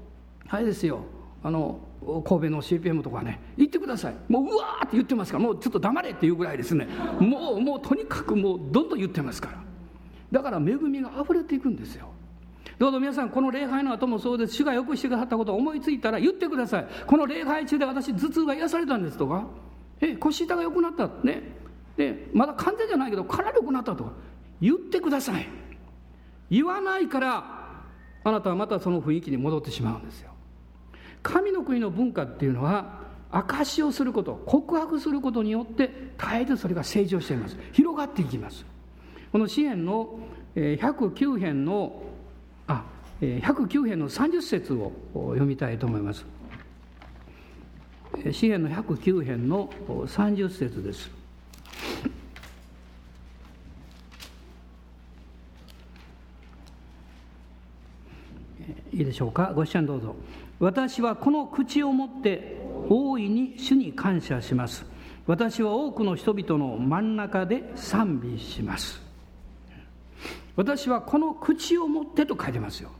あれですよ。あの神戸の CPM とかね言ってください。もううわーって言ってますからもうちょっと黙れっていうぐらいですね。もうもうとにかくもうどんどん言ってますから。だから恵みが溢れていくんですよ。どうぞ皆さんこの礼拝の後もそうです。主がよくしてくださったことを思いついたら言ってください。この礼拝中で私頭痛が癒されたんですとか。え腰痛が良くなった。ね。でまだ完全じゃないけどかなり良くなったとか。言ってください。言わないからあなたはまたその雰囲気に戻ってしまうんですよ。神の国の文化っていうのは証しをすること告白することによって絶えずそれが成長しています。広がっていきます。この詩篇の109編のあ109編の30節を読みたいと思います。詩篇の109編の30節です。いいでしょうか？ご視聴どうぞ。私はこの口をもって大いに主に感謝します。私は多くの人々の真ん中で賛美します。私はこの口を持ってと書いてますよ。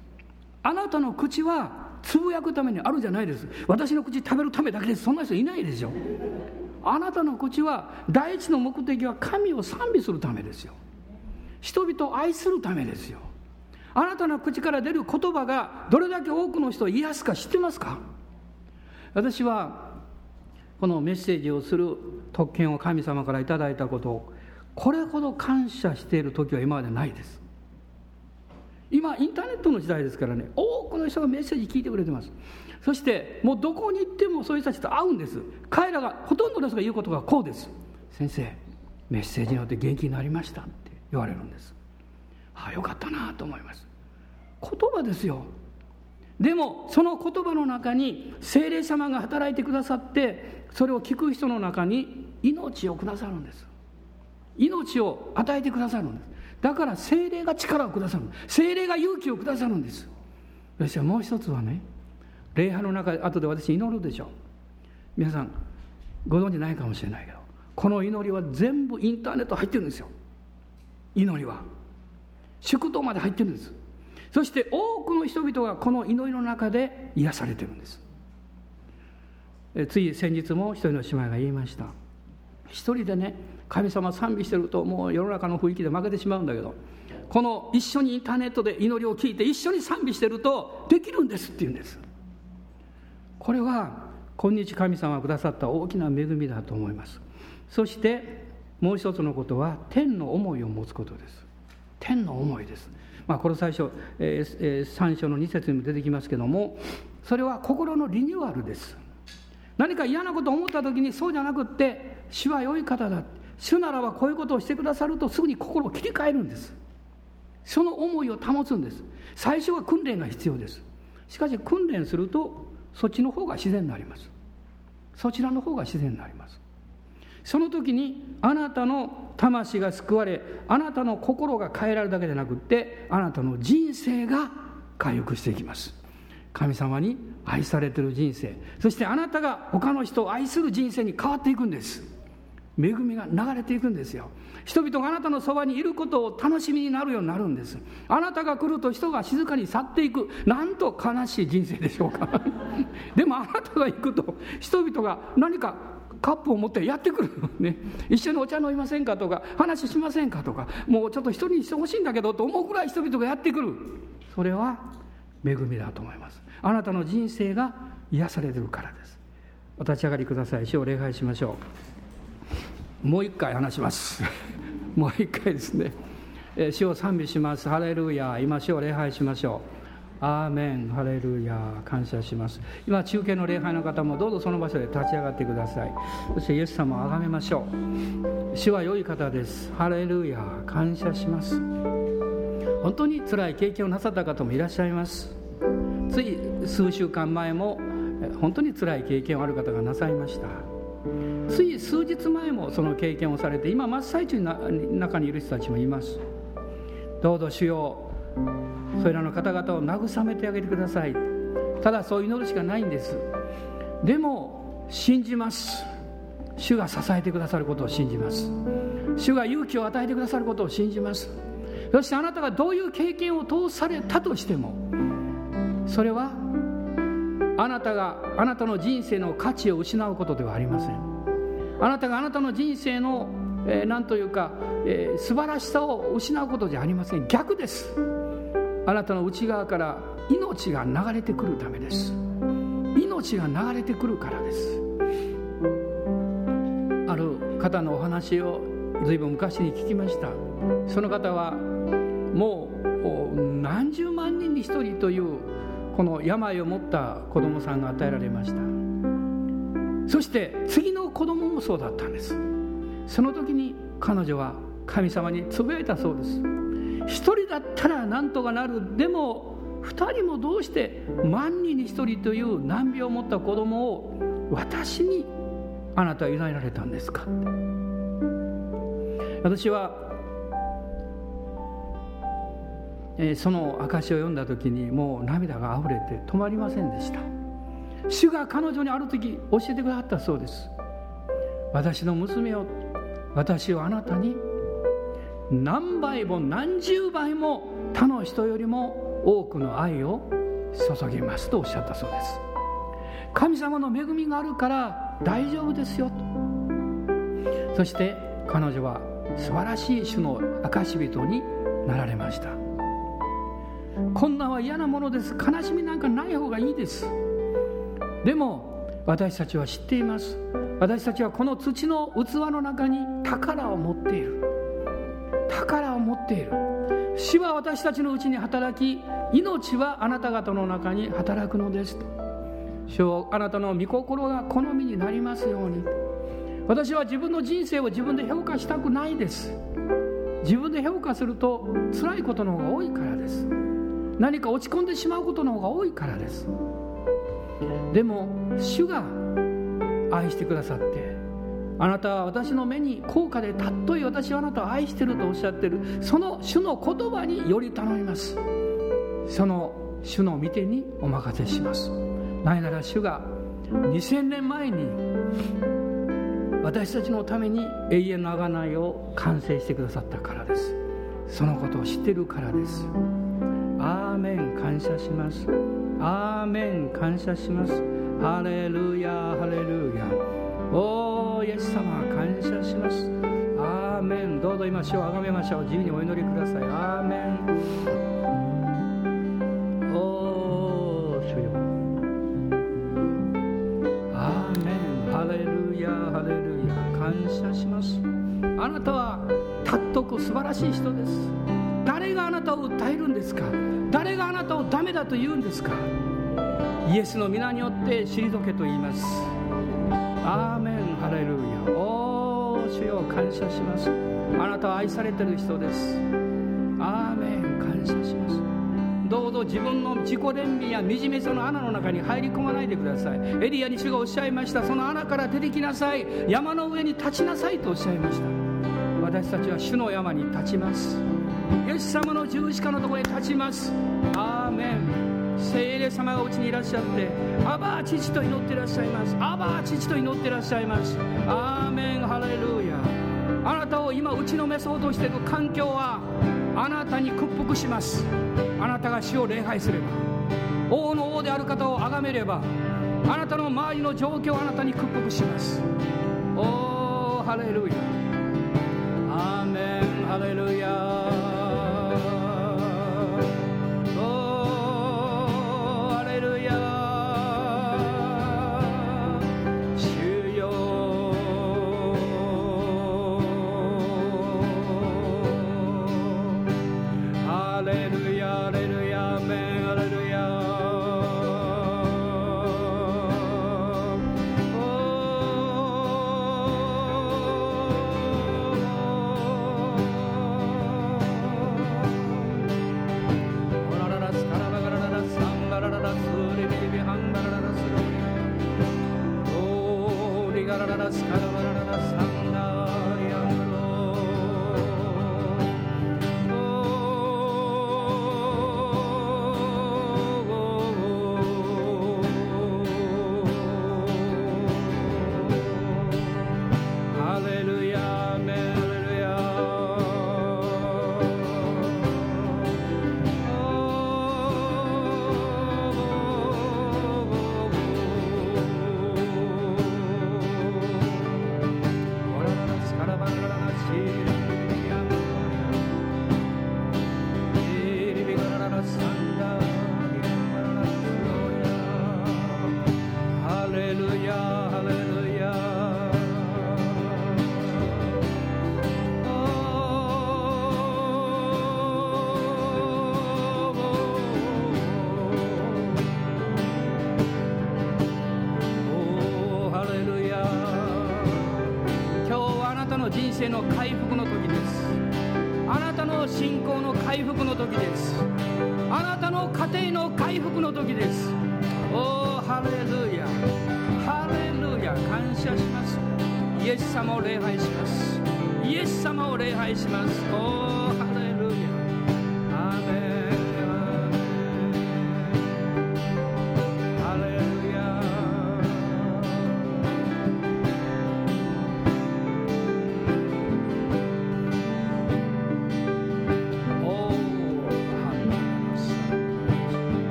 あなたの口はつぶやくためにあるじゃないです。私の口食べるためだけです。そんな人いないですよ。あなたの口は第一の目的は神を賛美するためですよ。人々を愛するためですよ。あなたの口から出る言葉がどれだけ多くの人を癒すか知ってますか？私はこのメッセージをする特権を神様からいいたことをこれほど感謝している時は今までないです。今インターネットの時代ですからね多くの人がメッセージ聞いてくれてます。そしてもうどこに行ってもそういう人たちと会うんです。彼らがほとんどの人が言うことがこうです。先生メッセージによって元気になりましたって言われるんです。ああよかったなと思います。言葉ですよ。でもその言葉の中に精霊様が働いてくださってそれを聞く人の中に命をくださるんです。命を与えてくださるんです。だから精霊が力をくださる。精霊が勇気をくださるんです。そしてもう一つはね礼拝の中で後で私祈るでしょう。皆さんご存じないかもしれないけどこの祈りは全部インターネット入ってるんですよ。祈りは。祝祷まで入ってるんです。そして多くの人々がこの祈りの中で癒されてるんです。つい先日も一人の姉妹が言いました。一人でね神様賛美してるともう世の中の雰囲気で負けてしまうんだけどこの一緒にインターネットで祈りを聞いて一緒に賛美してるとできるんですって言うんです。これは今日神様がくださった大きな恵みだと思います。そしてもう一つのことは天の思いを持つことです。天の思いです。まあ、これ最初、えーえー、3章の2節にも出てきますけどもそれは心のリニューアルです。何か嫌なことを思った時にそうじゃなくって主は良い方だ。主ならばこういうことをしてくださるとすぐに心を切り替えるんです。その思いを保つんです。最初は訓練が必要です。しかし訓練するとそっちの方が自然になります。そちらの方が自然になります。その時にあなたの魂が救われあなたの心が変えられるだけでなくってあなたの人生が回復していきます。神様に愛されてる人生。そしてあなたが他の人を愛する人生に変わっていくんです。恵みが流れていくんですよ。人々があなたのそばにいることを楽しみになるようになるんです。あなたが来ると人が静かに去っていく。なんと悲しい人生でしょうか。でもあなたが行くと人々が何かカップを持ってやってくる、ね、一緒にお茶飲みませんかとか話しませんかとかもうちょっと一人にしてほしいんだけどと思うぐらい人々がやってくるそれは恵みだと思います。あなたの人生が癒されてるからです。お立ち上がりください。主を礼拝しましょう。もう一回話します。もう一回ですね。主を賛美します。ハレルヤ今主を礼拝しましょう。アーメンハレルヤ感謝します。今中継の礼拝の方もどうぞその場所で立ち上がってください。そしてイエス様を崇めましょう。主は良い方です。ハレルヤ感謝します。本当に辛い経験をなさった方もいらっしゃいます。つい数週間前も本当に辛い経験をある方がなさいました。つい数日前もその経験をされて今真っ最中の中にいる人たちもいます。どうぞ主よそれらの方々を慰めてあげてください。ただそう祈るしかないんです。でも信じます。主が支えてくださることを信じます。主が勇気を与えてくださることを信じます。そしてあなたがどういう経験を通されたとしてもそれはあなたがあなたの人生の価値を失うことではありません。あなたがあなたの人生のえー、というか、えー、素晴らしさを失うことじゃありません。逆です。あなたの内側から命が流れてくるためです。命が流れてくるからです。ある方のお話を随分昔に聞きました。その方はもう何十万人に一人というこの病を持った子供さんが与えられました。そして次の子供もそうだったんです。その時に彼女は神様につぶやいたそうです。一人だったら何とかなるでも二人もどうして万人に一人という難病を持った子供を私にあなたは委ねられたんですか？私は、えー、その証を読んだ時にもう涙があふれて止まりませんでした。主が彼女にある時教えてくださったそうです。私の娘を私はあなたに何倍も何十倍も他の人よりも多くの愛を注ぎますとおっしゃったそうです。神様の恵みがあるから大丈夫ですよと。そして彼女は素晴らしい種の証人になられました。こんなは嫌なものです。悲しみなんかない方がいいです。でも私たちは知っています。私たちはこの土の器の中に宝を持っている。宝を持っている。死は私たちのうちに働き命はあなた方の中に働くのですと。主をあなたの御心が好みになりますように。私は自分の人生を自分で評価したくないです。自分で評価すると辛いことの方が多いからです。何か落ち込んでしまうことの方が多いからです。でも主が愛してくださってあなたは私の目に高価で尊い私はあなたを愛してるとおっしゃってる。その主の言葉により頼みます。その主の御手にお任せします。なぜなら主が2000年前に私たちのために永遠の贖いを完成してくださったからです。そのことを知ってるからです。アーメン感謝します。アーメン感謝します。ハレルヤハレルヤ。おーイエス様感謝します。アーメン。どうぞ今主をあがめましょう。自由にお祈りください。アーメン。おー主よ。アーメン。ハレルヤハレルヤ。感謝します。あなたは尊く素晴らしい人です。誰があなたを訴えるんですか？誰があなたをダメだと言うんですか？イエスの皆によって退けと言います。アーメンハレルヤ。おー主よ感謝します。あなたは愛されてる人です。アーメン感謝します。どうぞ自分の自己憐憫や惨めさの穴の中に入り込まないでください。エリアに主がおっしゃいました。その穴から出てきなさい。山の上に立ちなさいとおっしゃいました。私たちは主の山に立ちます。イエス様の十字架のところに立ちます。アン聖霊様がうちにいらっしゃってアバー父と祈ってらっしゃいます。アバー父と祈ってらっしゃいます。アーメン。ハレルヤ。あなたを今打ちのめそうとしている環境はあなたに屈服します。あなたが死を礼拝すれば。王の王である方を崇めればあなたの周りの状況をあなたに屈服します。おーハレルヤ。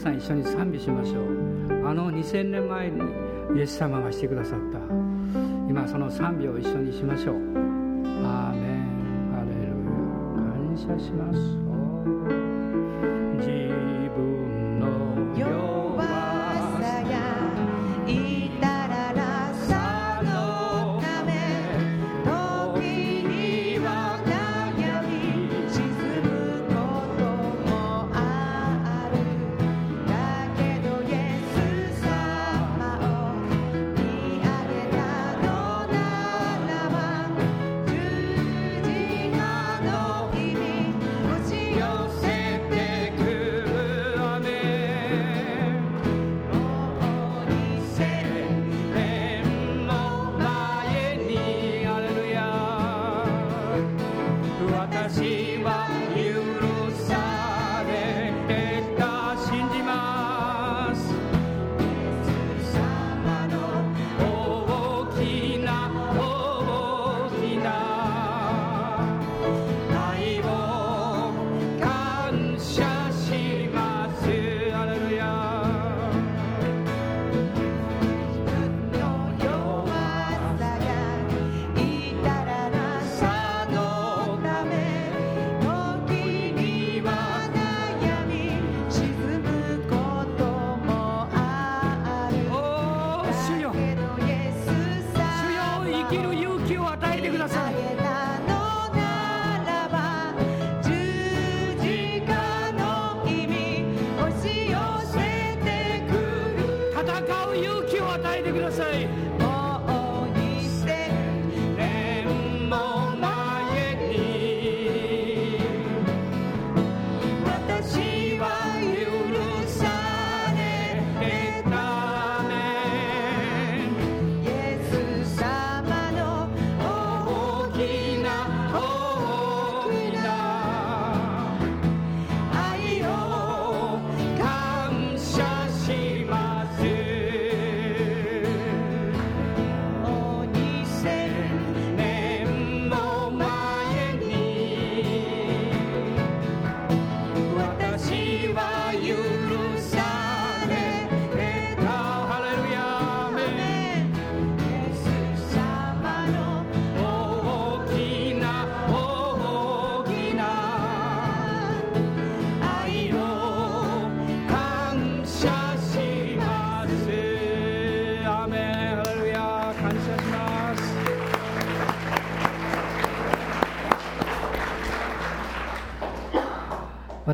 さん一緒に賛美しましょう。あの2000年前にイエス様がしてくださった。今その賛美を一緒にしましょう。アーメン。アレルヤ。感謝します。